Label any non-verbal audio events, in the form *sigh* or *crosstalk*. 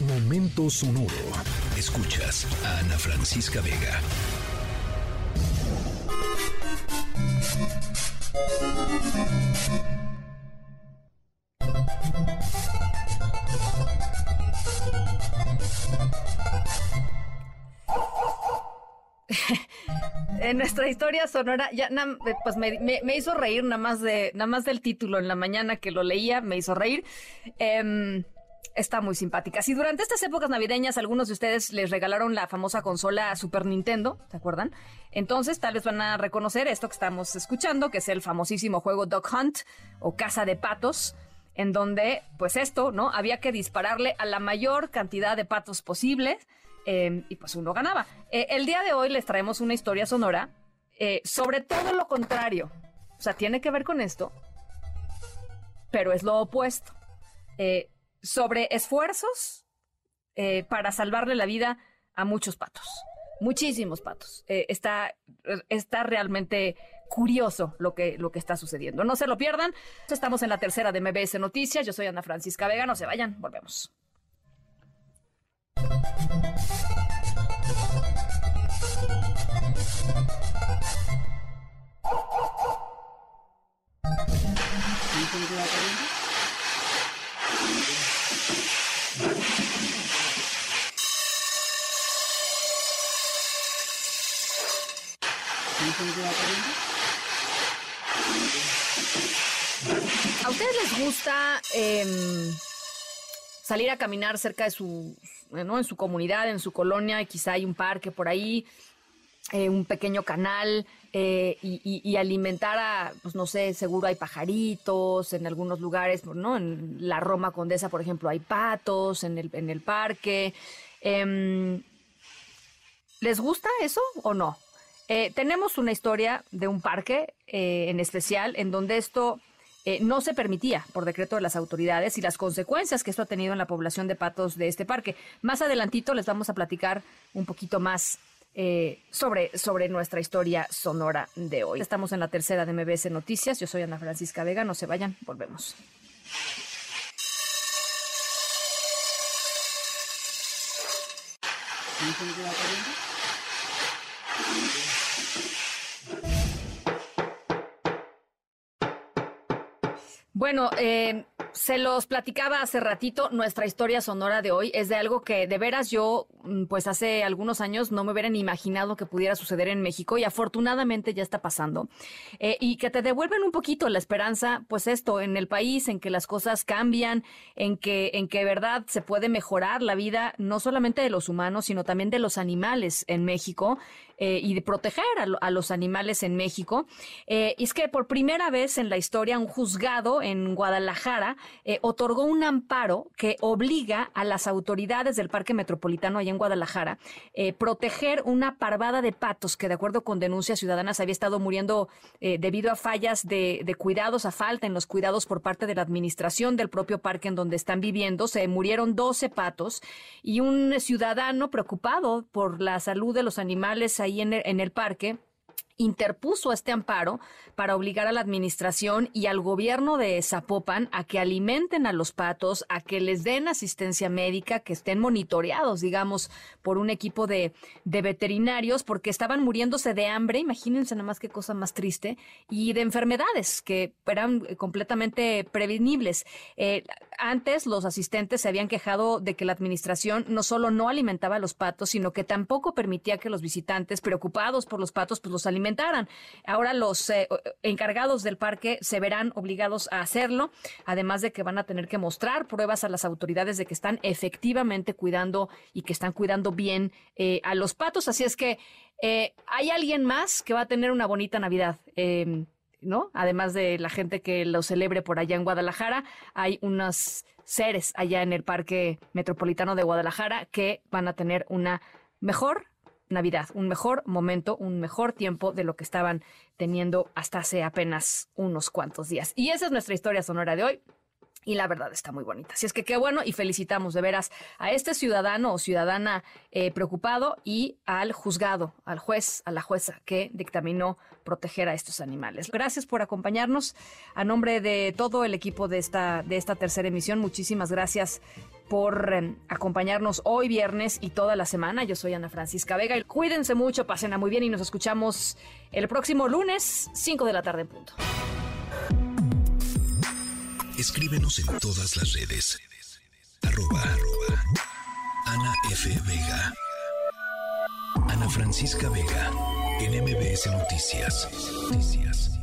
Momento sonoro. Escuchas a Ana Francisca Vega. *laughs* en nuestra historia sonora, ya pues me, hizo reír nada más de nada más del título en la mañana que lo leía, me hizo reír. Em, está muy simpática. Si durante estas épocas navideñas algunos de ustedes les regalaron la famosa consola Super Nintendo, ¿se acuerdan? Entonces tal vez van a reconocer esto que estamos escuchando, que es el famosísimo juego Dog Hunt o Casa de Patos, en donde pues esto, ¿no? Había que dispararle a la mayor cantidad de patos posibles Em, y pues uno ganaba. Eh, el día de hoy les traemos una historia sonora eh, sobre todo lo contrario. O sea, tiene que ver con esto, pero es lo opuesto. Eh, sobre esfuerzos para salvarle la vida a muchos patos. Muchísimos patos. está, está realmente curioso lo que, lo que está sucediendo. No se lo pierdan. Estamos en la tercera de MBS Noticias. Yo soy Ana Francisca Vega. No se vayan. Volvemos. ¿A ustedes les gusta em, salir a caminar cerca de su, ¿no? En su comunidad, en su colonia, quizá hay un parque por ahí, eh, un pequeño canal, eh, y, alimentar a, pues no sé, seguro hay pajaritos en algunos lugares, ¿no? En la Roma Condesa, por ejemplo, hay patos en el, en el parque. Em, ¿Les gusta eso o no? Eh, tenemos una historia de un parque en especial en donde esto eh, no se permitía por decreto de las autoridades y las consecuencias que esto ha tenido en la población de patos de este parque. Más adelantito les vamos a platicar un poquito más eh, sobre, sobre nuestra historia sonora de hoy. Estamos en la tercera de MBS Noticias. Yo soy Ana Francisca Vega. No se vayan, volvemos. Bueno, eh, se los platicaba hace ratito, nuestra historia sonora de hoy es de algo que de veras yo, pues hace algunos años no me hubieran imaginado que pudiera suceder en México y afortunadamente ya está pasando. Eh, y que te devuelven un poquito la esperanza, pues esto, en el país, en que las cosas cambian, en que, en que verdad se puede mejorar la vida, no solamente de los humanos, sino también de los animales en México. Eh, y de proteger a, los animales en México. Eh, y es que por primera vez en la historia un juzgado en Guadalajara otorgó un amparo que obliga a las autoridades del Parque Metropolitano allá en Guadalajara proteger una parvada de patos que de acuerdo con denuncias ciudadanas había estado muriendo debido a fallas de, de cuidados, a falta en los cuidados por parte de la administración del propio parque en donde están viviendo. Se murieron 12 patos y un ciudadano preocupado por la salud de los animales ahí en el, parque interpuso este amparo para obligar a la administración y al gobierno de Zapopan a que alimenten a los patos, a que les den asistencia médica, que estén monitoreados, digamos, por un equipo de, veterinarios, porque estaban muriéndose de hambre, imagínense nada más qué cosa más triste, y de enfermedades que eran completamente prevenibles. Eh, antes los asistentes se habían quejado de que la administración no solo no alimentaba a los patos, sino que tampoco permitía que los visitantes preocupados por los patos pues los alimentaran Ahora los eh, encargados del parque se verán obligados a hacerlo, además de que van a tener que mostrar pruebas a las autoridades de que están efectivamente cuidando y que están cuidando bien eh, a los patos. Así es que eh, hay alguien más que va a tener una bonita Navidad. Em, ¿no? Además de la gente que lo celebre por allá en Guadalajara, hay unos seres allá en el Parque Metropolitano de Guadalajara que van a tener una mejor Navidad, un mejor momento, un mejor tiempo de lo que estaban teniendo hasta hace apenas unos cuantos días. Y esa es nuestra historia sonora de hoy. Y la verdad está muy bonita. Así es que qué bueno y felicitamos de veras a este ciudadano o ciudadana eh, preocupado y al juzgado, al juez, a la jueza que dictaminó proteger a estos animales. Gracias por acompañarnos. A nombre de todo el equipo de esta, de esta tercera emisión, muchísimas gracias por em, acompañarnos hoy viernes y toda la semana. Yo soy Ana Francisca Vega. Y cuídense mucho, pasen muy bien y nos escuchamos el próximo lunes, 5 de la tarde en punto. Escríbenos en todas las redes. Arroba, Ana F. Vega. Ana Francisca Vega. En MBS Noticias. Noticias.